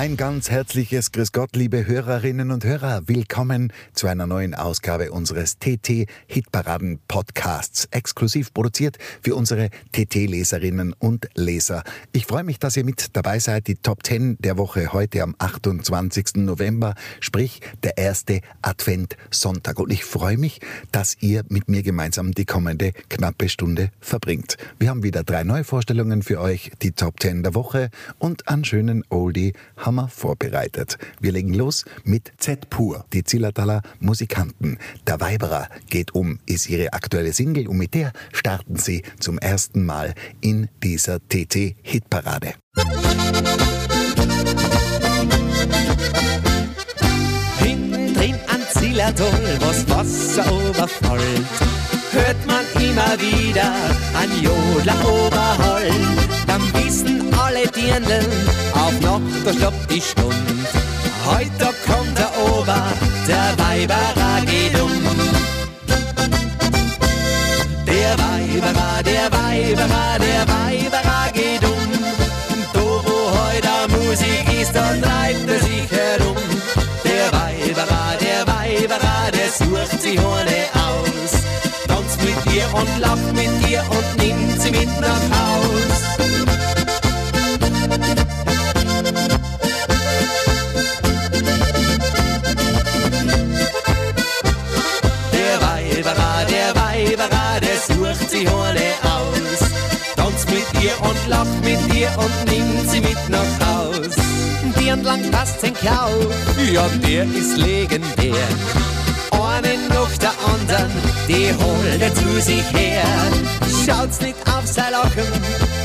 Ein ganz herzliches Grüß Gott, liebe Hörerinnen und Hörer. Willkommen zu einer neuen Ausgabe unseres TT Hitparaden Podcasts, exklusiv produziert für unsere TT-Leserinnen und Leser. Ich freue mich, dass ihr mit dabei seid. Die Top 10 der Woche heute am 28. November, sprich der erste Advent-Sonntag. Und ich freue mich, dass ihr mit mir gemeinsam die kommende knappe Stunde verbringt. Wir haben wieder drei Neuvorstellungen für euch, die Top 10 der Woche und einen schönen Oldie wir vorbereitet. Wir legen los mit Z Pur. Die Zillertaler Musikanten. Der Weiberer geht um, ist ihre aktuelle Single und mit der starten sie zum ersten Mal in dieser TT-Hitparade. Hinten drin an Zillertal, was Wasser überfällt, hört man immer wieder ein Jodler Oberholm. Dann wissen alle Dirndl, auf Nacht, da stoppt die Stund. Heute kommt der Ober, der Weiberer Die entlang passt sein Klau, ja, der ist legendär. Einen nach der anderen, die holt er zu sich her. Schaut's nicht auf sein Lachen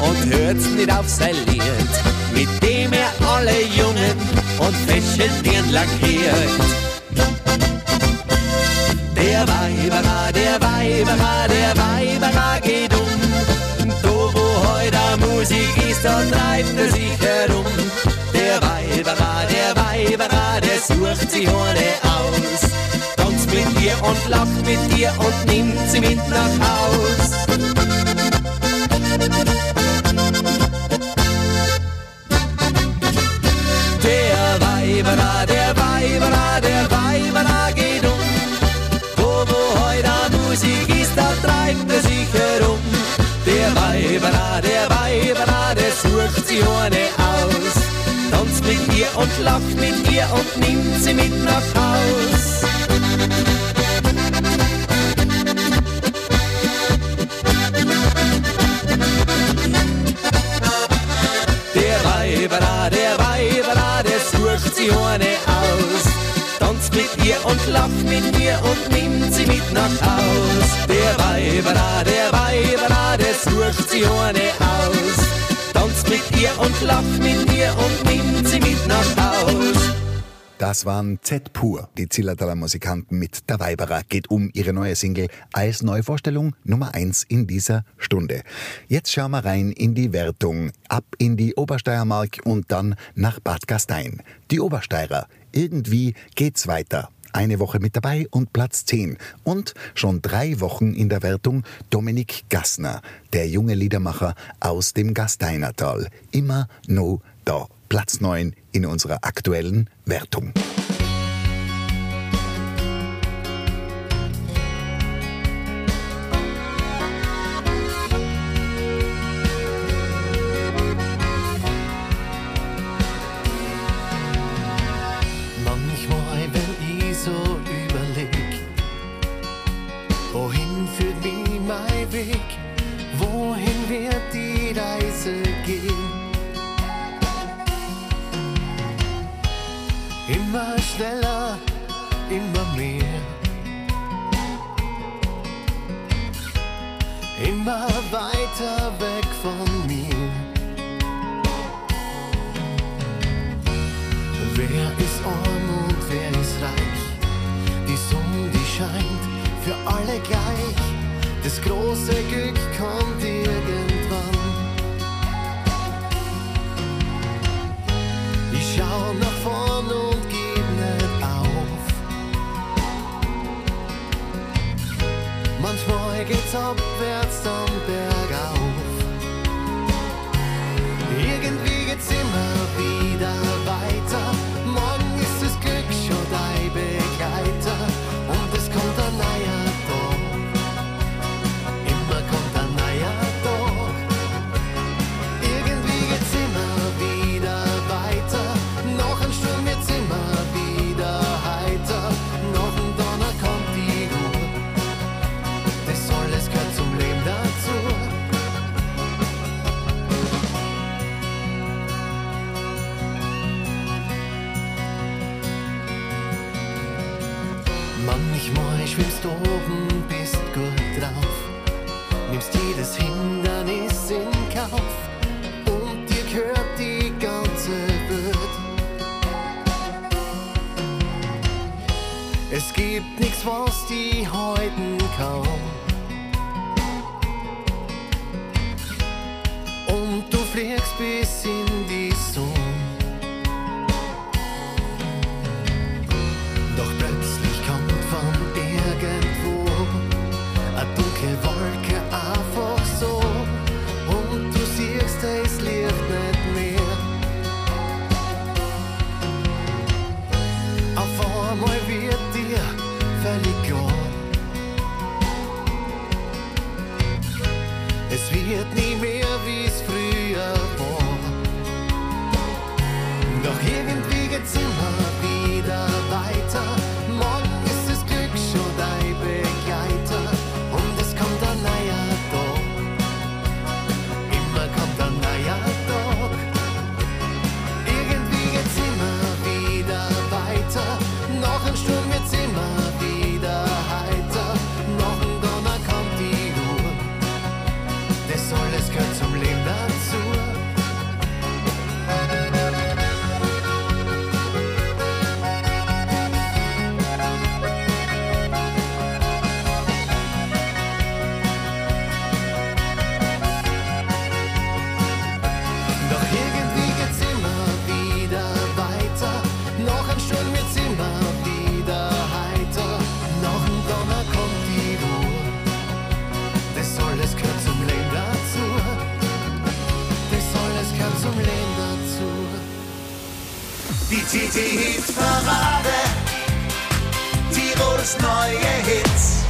und hört's nicht auf sein Lied, mit dem er alle Jungen und Fäschchen lackiert. Der Weiberer, der Weiberer, der Weiberer geht um. Da wo heute Musik ist, da treibt er sich herum. Der Weiberer, der Weiberer, der sucht sich ohne aus. Tanzt mit dir und lacht mit dir und nimmt sie mit nach Haus. Der Weiberer, der Weiberer, der Weiberer geht um. Wo, wo heute Musik ist, da treibt er sich herum. Der Weiberer, der Weiberer, der sucht sie ohne aus. Tanzt mit ihr und lacht mit ihr und nimmt sie mit nach Haus. Der Weiberer, der Weiberer, der sucht sie ohne aus. Tanzt mit ihr und lacht mit ihr und nimmt sie mit nach Haus. Der Weiberer, der Weiberer, der sucht sie ohne aus. Mit ihr und lacht mit ihr und nimmt sie mit nach Haus. Das waren Z Pur, die Zillertaler Musikanten mit Der Weiberer geht um ihre neue Single als Neuvorstellung Nummer 1 in dieser Stunde. Jetzt schauen wir rein in die Wertung, ab in die Obersteiermark und dann nach Bad Gastein. Die Obersteirer, irgendwie geht's weiter. Eine Woche mit dabei und Platz 10. Und schon drei Wochen in der Wertung Dominik Gassner, der junge Liedermacher aus dem Gasteinertal. Immer no da. Platz 9 in unserer aktuellen Wertung. immer schneller, immer mehr. Immer weiter weg von mir. Wer ist arm und wer ist reich? Die Sonne, die scheint für alle gleich. Das große Glück kommt irgendwann. Ich schau nach vorn geht's abwärts, dann bergauf. Gibt nichts, was die halten Die TT-Hit-Parade. Tirols neue Hits.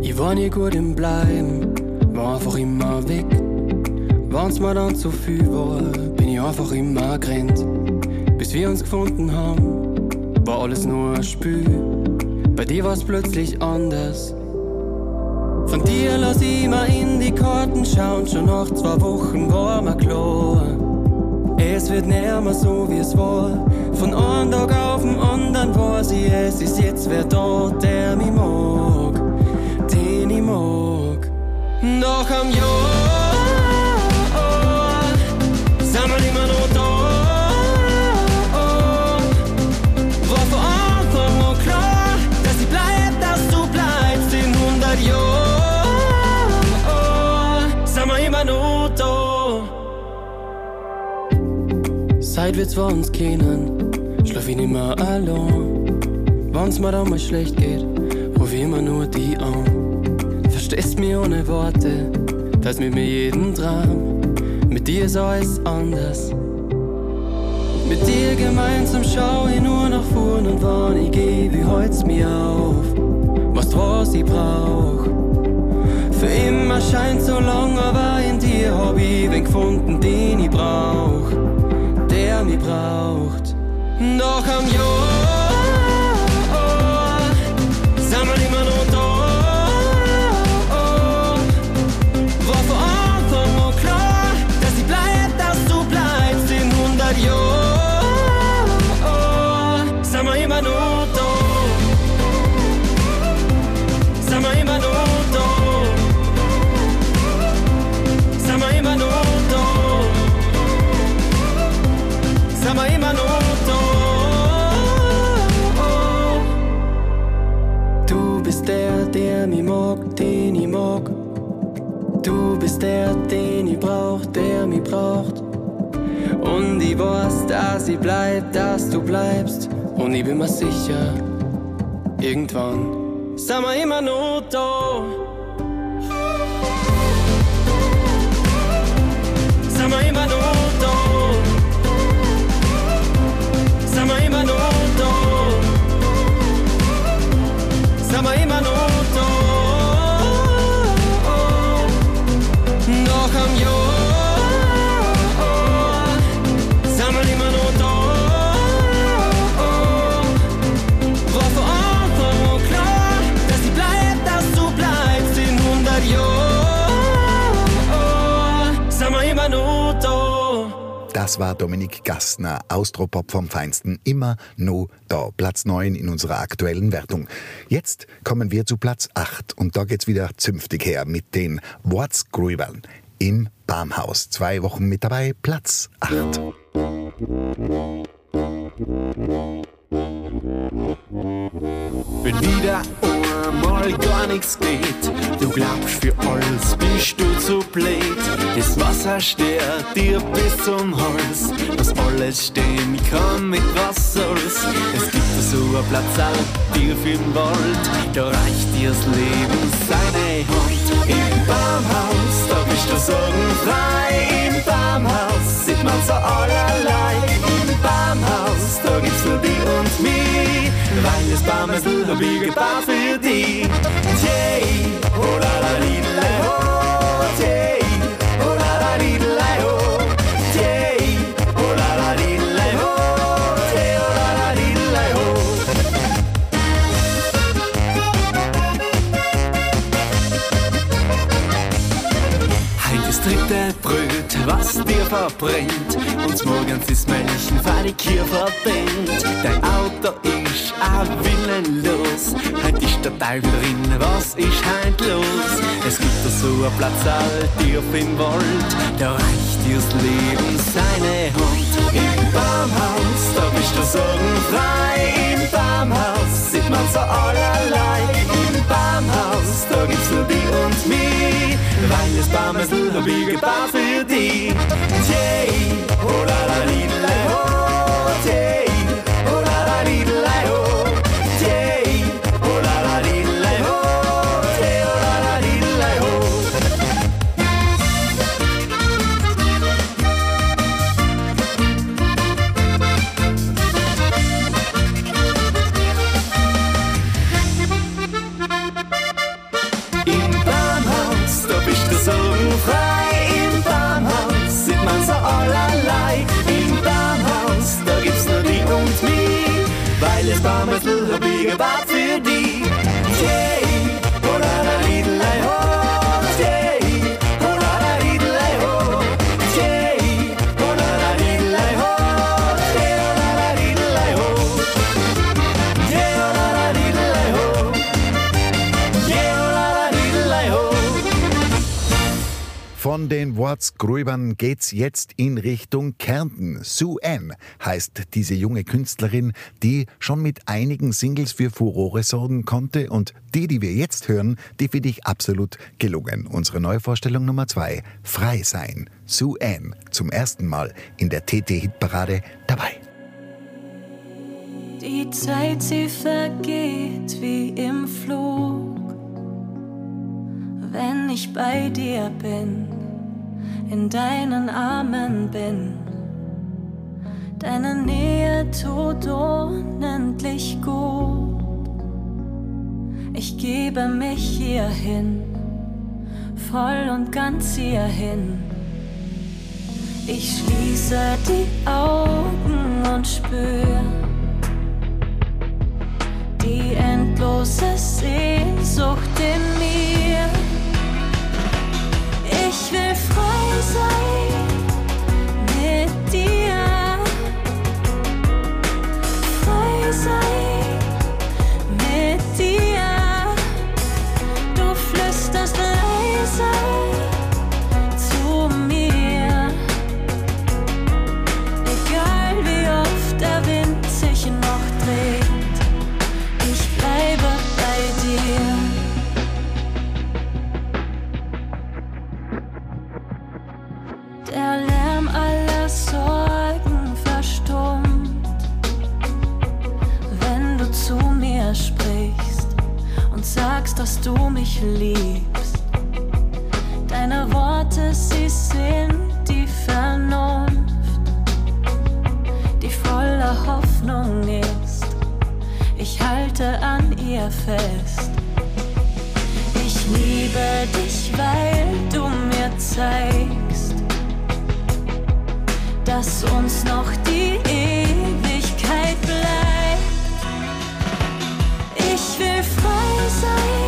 Ich war nie gut im Bleiben, war einfach immer weg. Wenn's mir dann zu viel war, bin ich einfach immer gerannt. Bis wir uns gefunden haben, war alles nur ein Spiel. Bei dir war's plötzlich anders. Von dir ich mal in die Karten schauen, schon nach zwei Wochen war mir klar. Es wird näher mehr so wie es war. Von einem Tag auf den anderen weiß ich, es ist jetzt wer da, der mich mag den ich mag. Nach einem Jahr Seit wir zwei uns kennen, schlaf ich nimmer allein. Wenn's mir dann mal schlecht geht, ruf ich immer nur die an. Verstehst mich ohne Worte, teilst mit mir jeden Traum. Mit dir ist alles anders. Mit dir gemeinsam schau ich nur nach vorn und wann ich geh, wie holt's mir auf. Was was ich brauch. Für immer scheint so lang, aber in dir hab ich wen gefunden, den Nach einem der, den ich brauch, der mich braucht. Und ich weiß, dass ich bleib, dass du bleibst. Und ich bin mir sicher, irgendwann sind wir immer noch da. Sind wir immer noch da. Sind wir immer noch da. Sind immer da. Das war Dominik Gassner, Austropop vom Feinsten, immer no da, Platz 9 in unserer aktuellen Wertung. Jetzt kommen wir zu Platz 8 und da geht's wieder zünftig her mit den Wortsgrübeln im Barmhaus. Zwei Wochen mit dabei, Platz 8. Wenn wieder einmal gar nichts geht, du glaubst für alles bist du zu blöd. Das Wasser stört dir bis zum Hals, muss alles stehen, kann mit was soll's. Es gibt so einen Platz auch tief im Wald, da reicht dir das Leben seine Hand. Im Baumhaus, da bist du sorgenfrei, im Baumhaus sieht man so allerlei. Im Baumhaus, da gibt's nur die und mich, weil das Baumhausl hab ich gebaut für die. Yay, oh la la li, la, oh, yay, was dir verbrennt. Und morgens ist die Kier verbennt. Dein Auto ist auch willenlos. Heut ist der Teufel drin, was ist heut los? Es gibt da so einen Platz all tief im Wald. Da reicht dir das Leben seine Hand. Im Baumhaus, da bist du sorgenfrei. Im Baumhaus sieht man so allerlei. Im Baumhaus, da gibt's nur die und mich. Weil das Baumhausl hab ich gebaut für die. Hey, oh la la, la, la, la. Von den Wortsgrübern geht's jetzt in Richtung Kärnten. Sue Ann heißt diese junge Künstlerin, die schon mit einigen Singles für Furore sorgen konnte und die, die wir jetzt hören, die finde ich absolut gelungen. Unsere Neuvorstellung Nummer zwei, Frei sein. Sue Ann, zum ersten Mal in der TT-Hitparade dabei. Die Zeit, sie vergeht wie im Flug. Wenn ich bei dir bin, in deinen Armen bin, deine Nähe tut unendlich gut. Ich gebe mich hierhin, voll und ganz hierhin. Ich schließe die Augen und spür die endlose Sehnsucht in mir. Ich will du mich liebst. Deine Worte, sie sind die Vernunft, die voller Hoffnung ist. Ich halte an ihr fest. Ich liebe dich, weil du mir zeigst, dass uns noch die Ewigkeit bleibt. Ich will frei sein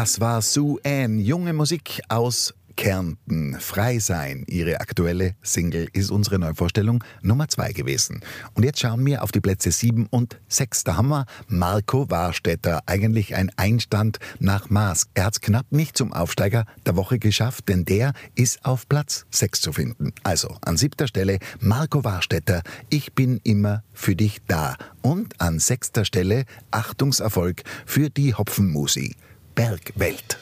Das war Sue Ann, junge Musik aus Kärnten. Frei sein. Ihre aktuelle Single ist unsere Neuvorstellung Nummer zwei gewesen. Und jetzt schauen wir auf die Plätze sieben und sechs. Da haben wir Marco Warstetter. Eigentlich ein Einstand nach Maß. Er hat es knapp nicht zum Aufsteiger der Woche geschafft, denn der ist auf Platz sechs zu finden. Also an siebter Stelle Marco Warstetter. Ich bin immer für dich da. Und an sechster Stelle Achtungserfolg für die Hopfenmusi. Bergwelt.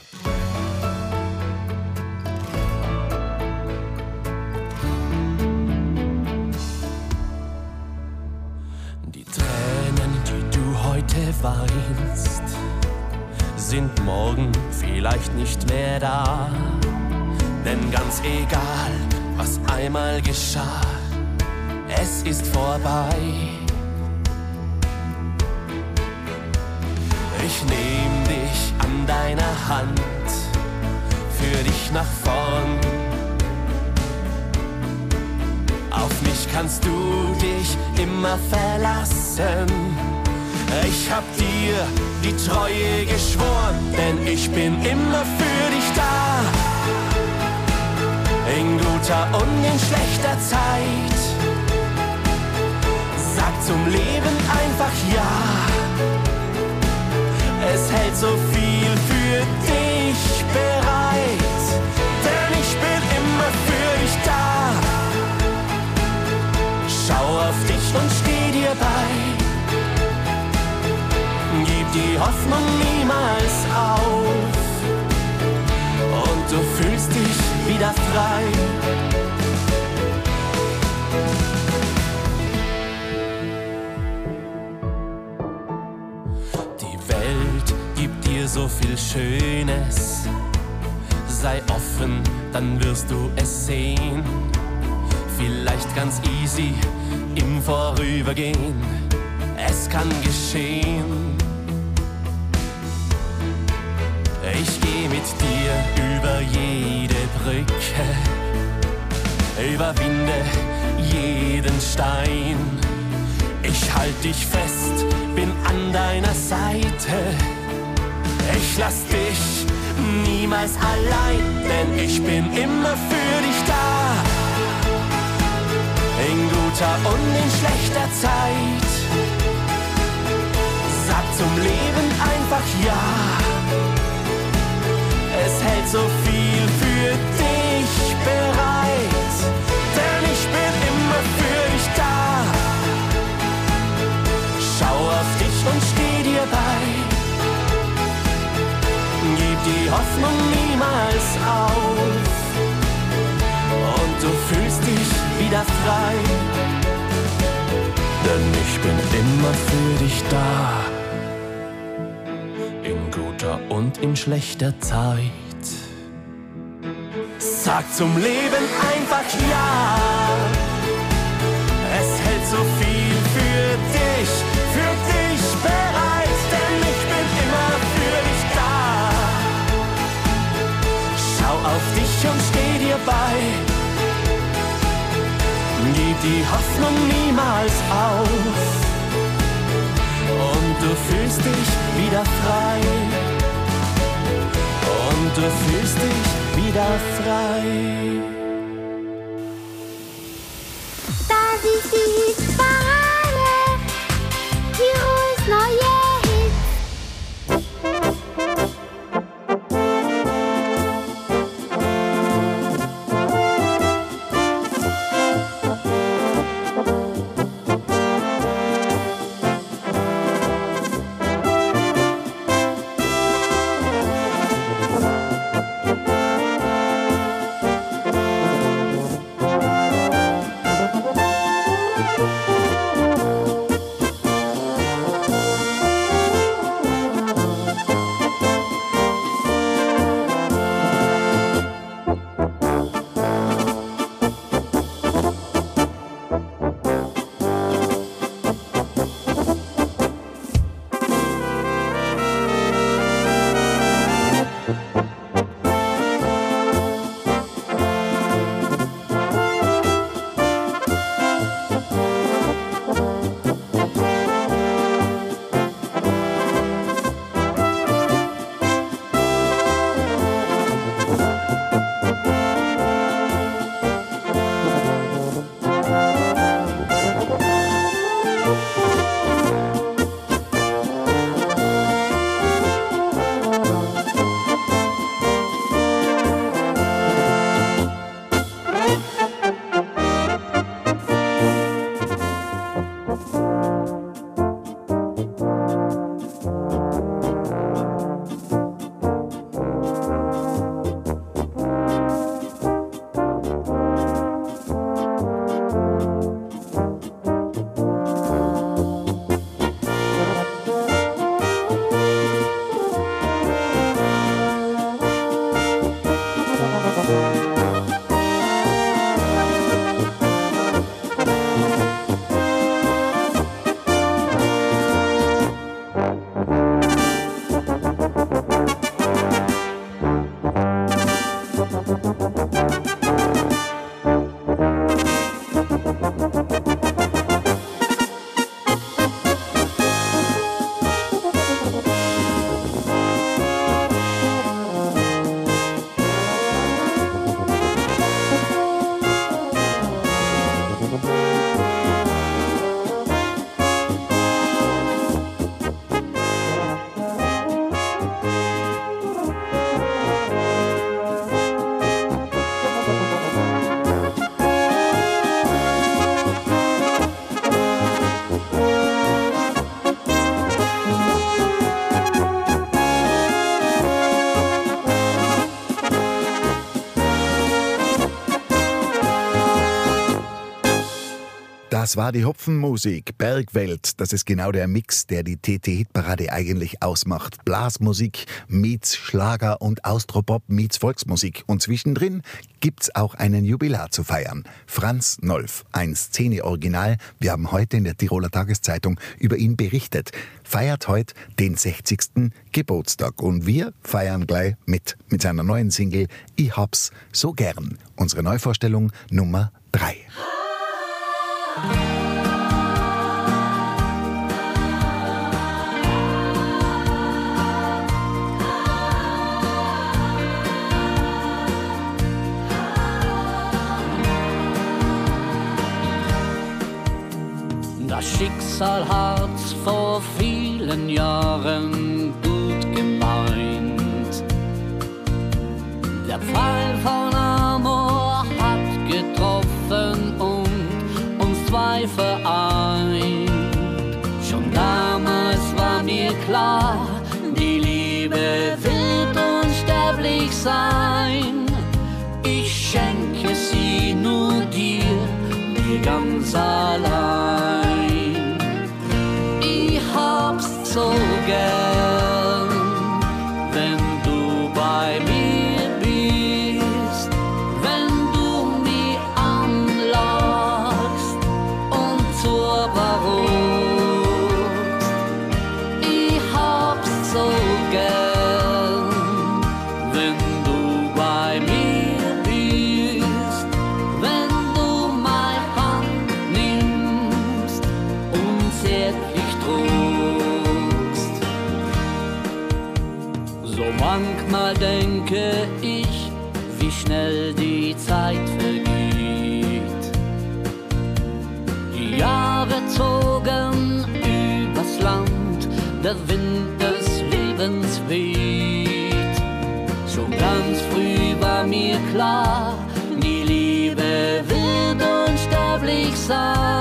Die Tränen, die du heute weinst, sind morgen vielleicht nicht mehr da. Denn ganz egal, was einmal geschah, es ist vorbei. Ich nehm dich an deiner Hand, für dich nach vorn. Auf mich kannst du dich immer verlassen. Ich hab dir die Treue geschworen, denn ich bin immer für dich da. In guter und in schlechter Zeit. Sag zum Leben einfach ja. Es hält so viel für dich bereit, denn ich bin immer für dich da. Schau auf dich und steh dir bei. Gib die Hoffnung niemals auf. Und du fühlst dich wieder frei. So viel Schönes. Sei offen, dann wirst du es sehen. Vielleicht ganz easy im Vorübergehen. Es kann geschehen. Ich geh mit dir über jede Brücke, überwinde jeden Stein. Ich halt dich fest, bin an deiner Seite. Ich lass dich niemals allein, denn ich bin immer für dich da. In guter und in schlechter Zeit. Sag zum Leben einfach ja. Es hält so viel für dich bereit, denn ich bin immer für dich da. Schau auf dich und steh Hoffnung niemals auf. Und du fühlst dich wieder frei. Denn ich bin immer für dich da. Menschen und in schlechter Zeit. Sag zum Leben einfach ja. Es hält so viel für dich, für dich bereit, auf dich und steh dir bei. Gib die Hoffnung niemals auf. Und du fühlst dich wieder frei. Und du fühlst dich wieder frei. Das ist die Das war die Hopfenmusik, Bergwelt. Das ist genau der Mix, der die TT-Hitparade eigentlich ausmacht. Blasmusik meets Schlager und Austropop meets Volksmusik. Und zwischendrin gibt's auch einen Jubilar zu feiern. Franz Nolf, ein Szene-Original. Wir haben heute in der Tiroler Tageszeitung über ihn berichtet. Feiert heute den 60. Geburtstag. Und wir feiern gleich mit, mit seiner neuen Single Ich hab's so gern. Unsere Neuvorstellung Nummer 3. Das Schicksal hat's vor vielen Jahren gut gemeint. Der Pfeil von zwei vereint. Schon damals war mir klar, die Liebe wird unsterblich sein. Ich schenke sie nur dir, dir ganz allein. Ich hab's so gern, der Wind des Lebens weht. Schon ganz früh war mir klar, die Liebe wird unsterblich sein.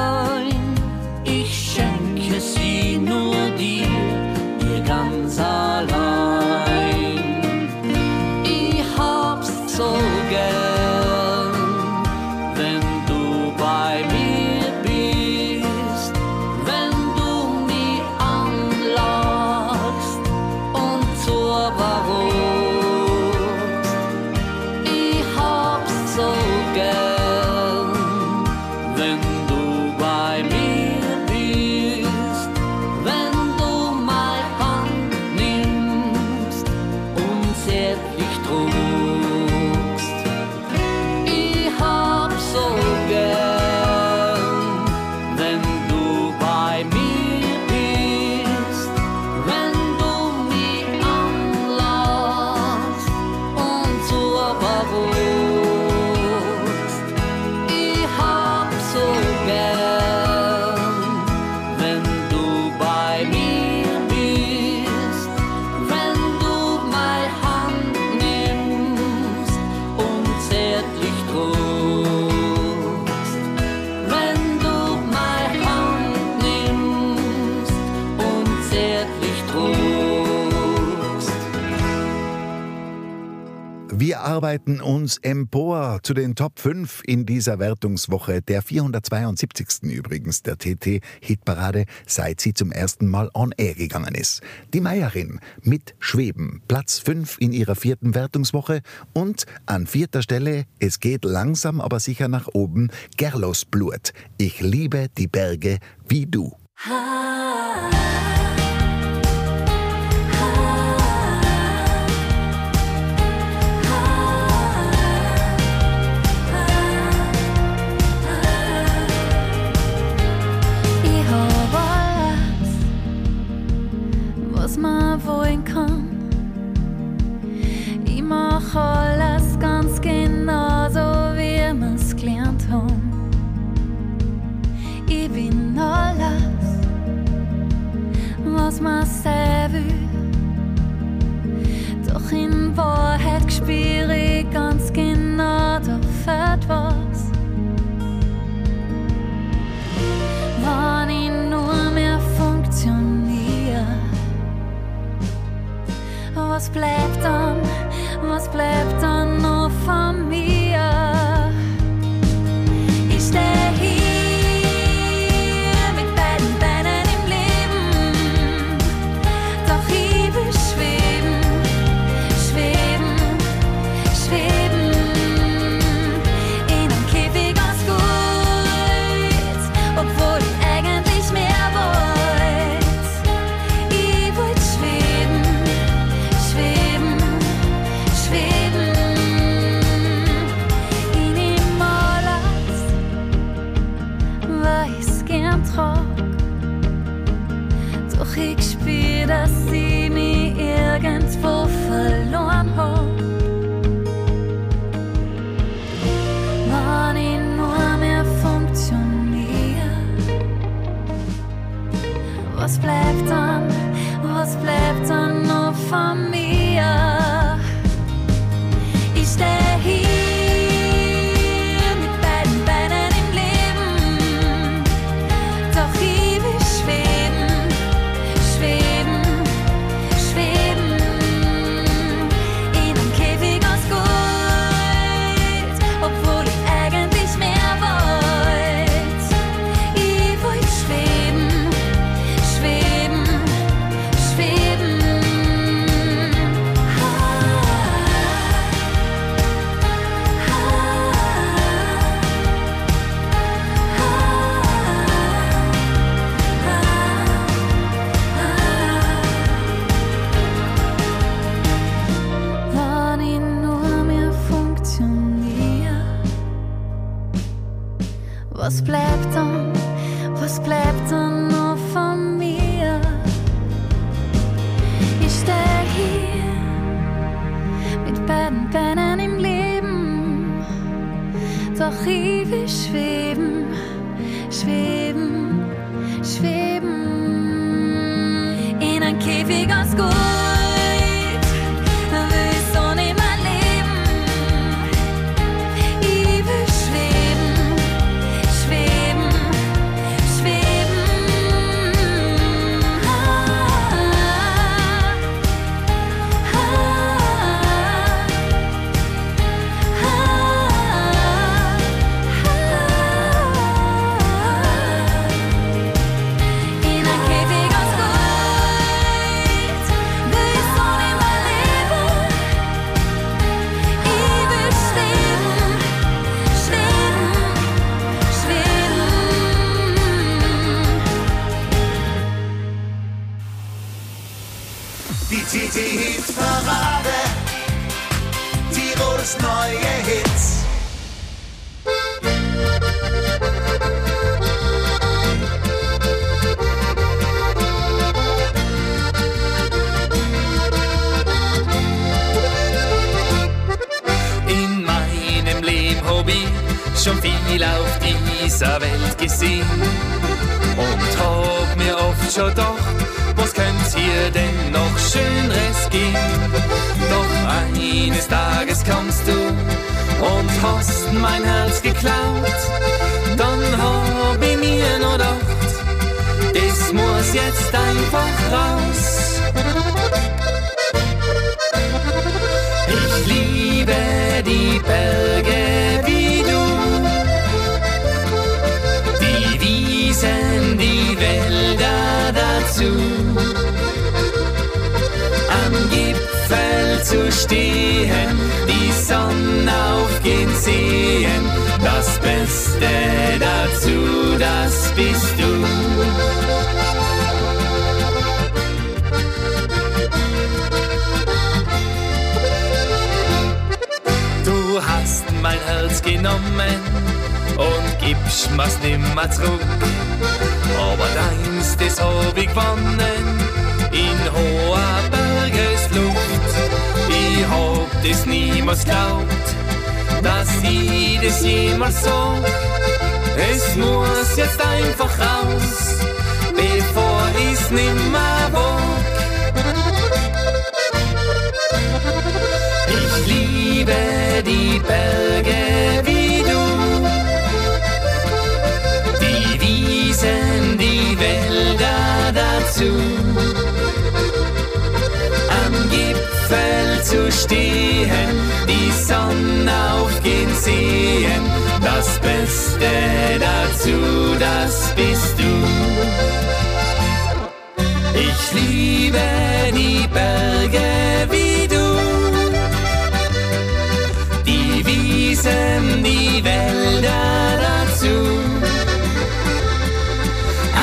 arbeiten uns empor zu den Top 5 in dieser Wertungswoche, der 472. übrigens der TT-Hitparade, seit sie zum ersten Mal on air gegangen ist. Die Meierin mit Schweben, Platz 5 in ihrer vierten Wertungswoche und an vierter Stelle, es geht langsam aber sicher nach oben, Gerlos Blut. Ich liebe die Berge wie du. Ah. wohin kann. Ich mach alles ganz genau so, wie wir's gelernt haben. Ich bin alles, was man sehr will. Doch in Wahrheit spüre ich ganz genau. Tirols neue Hits. In meinem Leben hab ich schon viel auf dieser Welt gesehen und hab mir oft schon gedacht, könnt ihr denn noch Schöneres geben? Doch eines Tages kommst du und hast mein Herz geklaut. Dann hab ich mir noch gedacht, das muss jetzt einfach raus. Ich liebe die Berge stehen, die Sonne aufgehen sehen, das Beste dazu, das bist du. Du hast mein Herz genommen und gibst mir's nimmer zurück. Aber deins, das hab ich gewonnen in hoher das niemals glaubt, dass ich das jemals sag. Es muss jetzt einfach raus, bevor ich's nimmer wag. Ich liebe die Berge wie du, die Wiesen, die Wälder dazu. Am Gipfel zu stehen, die Sonne aufgehen sehen, das Beste dazu, das bist du. Ich liebe die Berge wie du, die Wiesen, die Wälder dazu.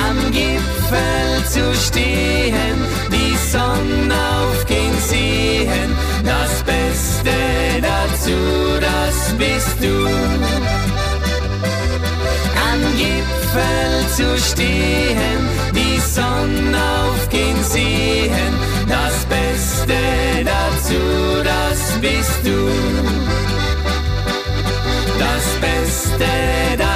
Am Gipfel zu stehen, die Sonne dazu, das bist du. Am Gipfel zu stehen, die Sonne aufgehen sehen, das Beste dazu, das bist du. Das Beste dazu,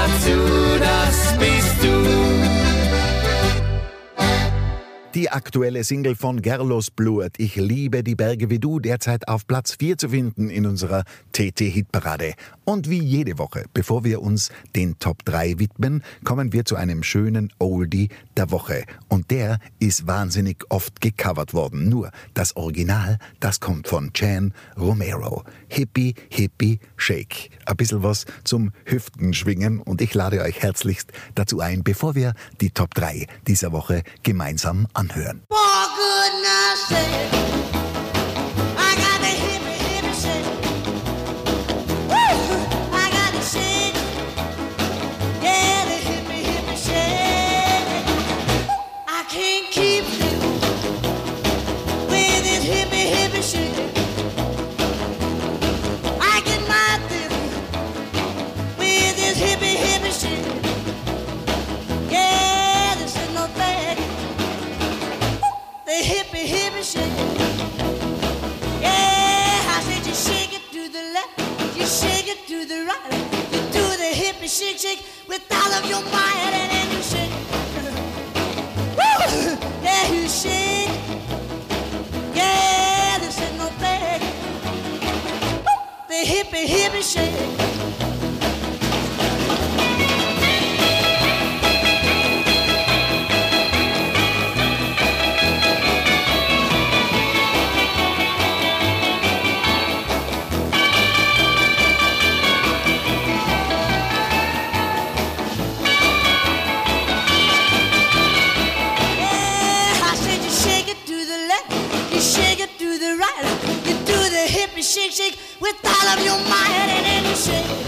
Die aktuelle Single von Gerlos Blut, Ich liebe die Berge wie du, derzeit auf Platz 4 zu finden in unserer TT-Hitparade. Und wie jede Woche, bevor wir uns den Top 3 widmen, kommen wir zu einem schönen Oldie der Woche. Und der ist wahnsinnig oft gecovert worden. Nur das Original, das kommt von Chan Romero. Hippie, Hippie, Shake. Ein bisschen was zum Hüften schwingen und ich lade euch herzlichst dazu ein, bevor wir die Top 3 dieser Woche gemeinsam For of your might and then you shake. Woo! Yeah, you shake. Yeah, this ain't no thing. The hippie, hippie shake. Shake shake with all of your might, and shake.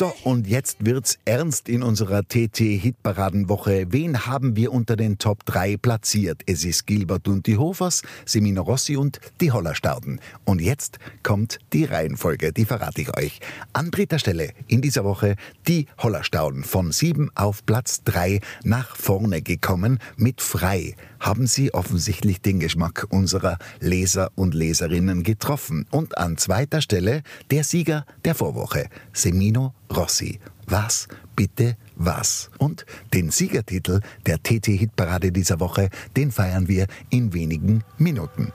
So, und jetzt wird's ernst in unserer TT-Hitparadenwoche. Wen haben wir unter den Top 3 platziert? Es ist Gilbert und die Hofers, Semino Rossi und die Hollerstauden. Und jetzt kommt die Reihenfolge, die verrate ich euch. An dritter Stelle in dieser Woche die Hollerstauden von 7 auf Platz 3 nach vorne gekommen mit Frei. Haben sie offensichtlich den Geschmack unserer Leser und Leserinnen getroffen. Und an zweiter Stelle der Sieger der Vorwoche, Semino Rossi. Was, bitte, was? Und den Siegertitel der TT-Hitparade dieser Woche, den feiern wir in wenigen Minuten.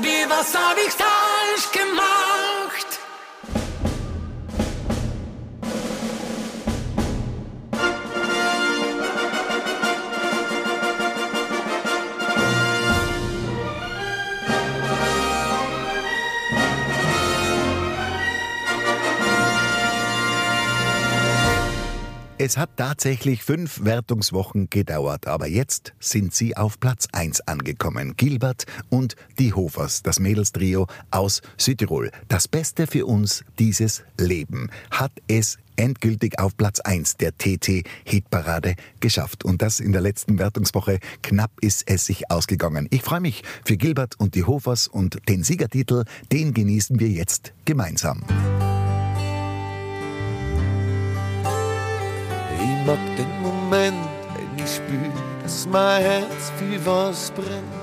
Mir, was hab ich falsch Es hat tatsächlich fünf Wertungswochen gedauert, aber jetzt sind sie auf Platz 1 angekommen. Gilbert und die Hofers, das Mädelstrio aus Südtirol. Das Beste für uns dieses Leben hat es endgültig auf Platz 1 der TT-Hitparade geschafft. Und das in der letzten Wertungswoche. Knapp ist es sich ausgegangen. Ich freue mich für Gilbert und die Hofers und den Siegertitel, den genießen wir jetzt gemeinsam. Mag den Moment, wenn ich spür, dass mein Herz für was brennt.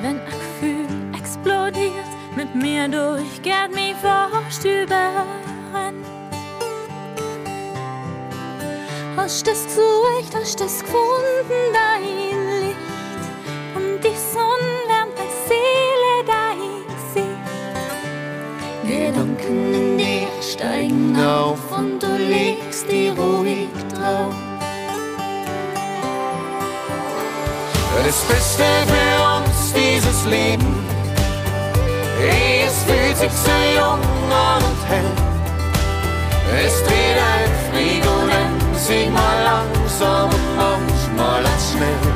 Wenn ein Gefühl explodiert, mit mir durchgeht, mich fast überrennt. Hast das gesucht, hast das gefunden, dein Licht. Und die Sonne wärmt deine Seele, dein Gesicht. Gedanken in dir steigen legst die ruhig drauf. Das Beste für uns dieses Leben. Es fühlt sich so jung und hell. Es dreht ein dann sing mal langsam und manchmal auch schnell.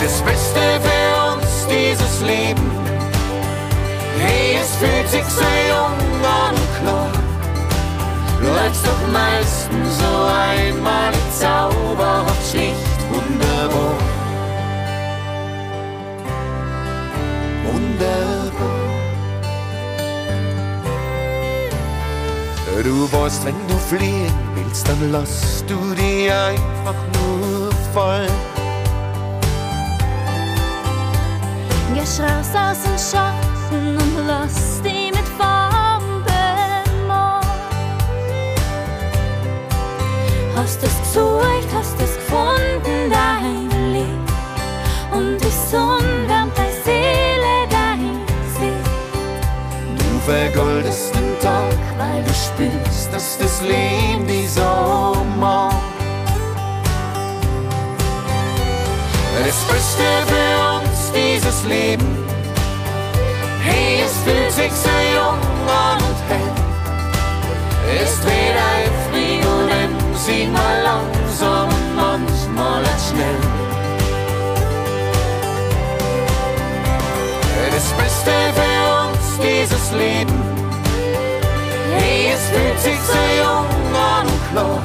Das Beste für uns dieses Leben, hey, es fühlt sich so jung an und klar. Läuft's doch meistens so einmal zauberhaft schlicht wunderbar. Wunderbar. Du weißt, wenn du fliehen willst, dann lass du die einfach nur fallen. Gehst raus aus dem Schatten das Beste für uns dieses Leben, hey, fühlt sich so jung und hell. Es dreht ein und sing mal langsam und manchmal schnell. Das Beste für uns dieses Leben, hey, es fühlt sich so jung und klar.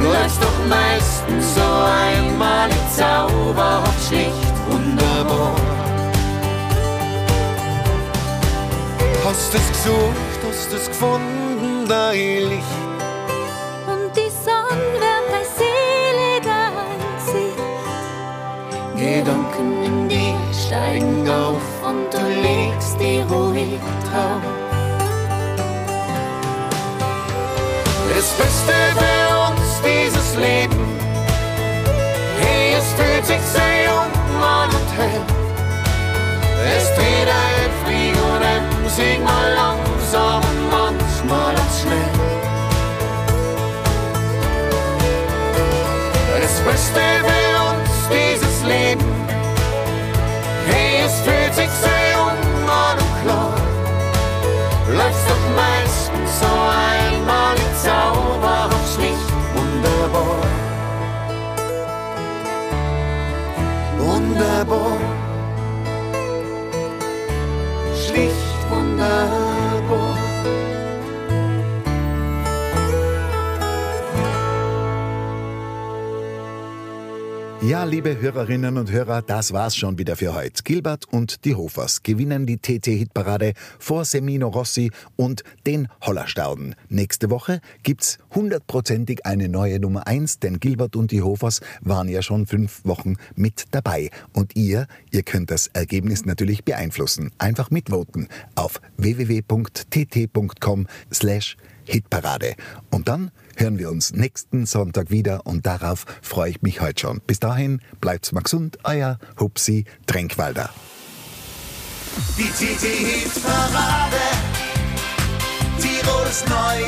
Läuft's doch meistens so einmal zauberhaft schlicht wunderbar. Hast es gesucht, hast es gefunden, dein Licht. Und die Sonne wärmt Seele, dein Gesicht. Gedanken in dir steigen auf und du legst die ruhig drauf. Das Beste für uns dieses Leben, hey, es fühlt sich sehr jung an und hell. Es dreht ein sing mal langsam manchmal schnell. Das Beste für uns dieses Leben, Ja, liebe Hörerinnen und Hörer, das war's schon wieder für heute. Gilbert und die Hofers gewinnen die TT-Hitparade vor Semino Rossi und den Hollerstauden. Nächste Woche gibt's hundertprozentig eine neue Nummer eins, denn Gilbert und die Hofers waren ja schon fünf Wochen mit dabei. Und ihr, ihr könnt das Ergebnis natürlich beeinflussen. Einfach mitvoten auf www.tt.com slash Hitparade. Und dann hören wir uns nächsten Sonntag wieder und darauf freue ich mich heute schon. Bis dahin, bleibt's mal gesund, euer Hupsi Tränkwalder. Die TT-Hit-Parade. Tirols neue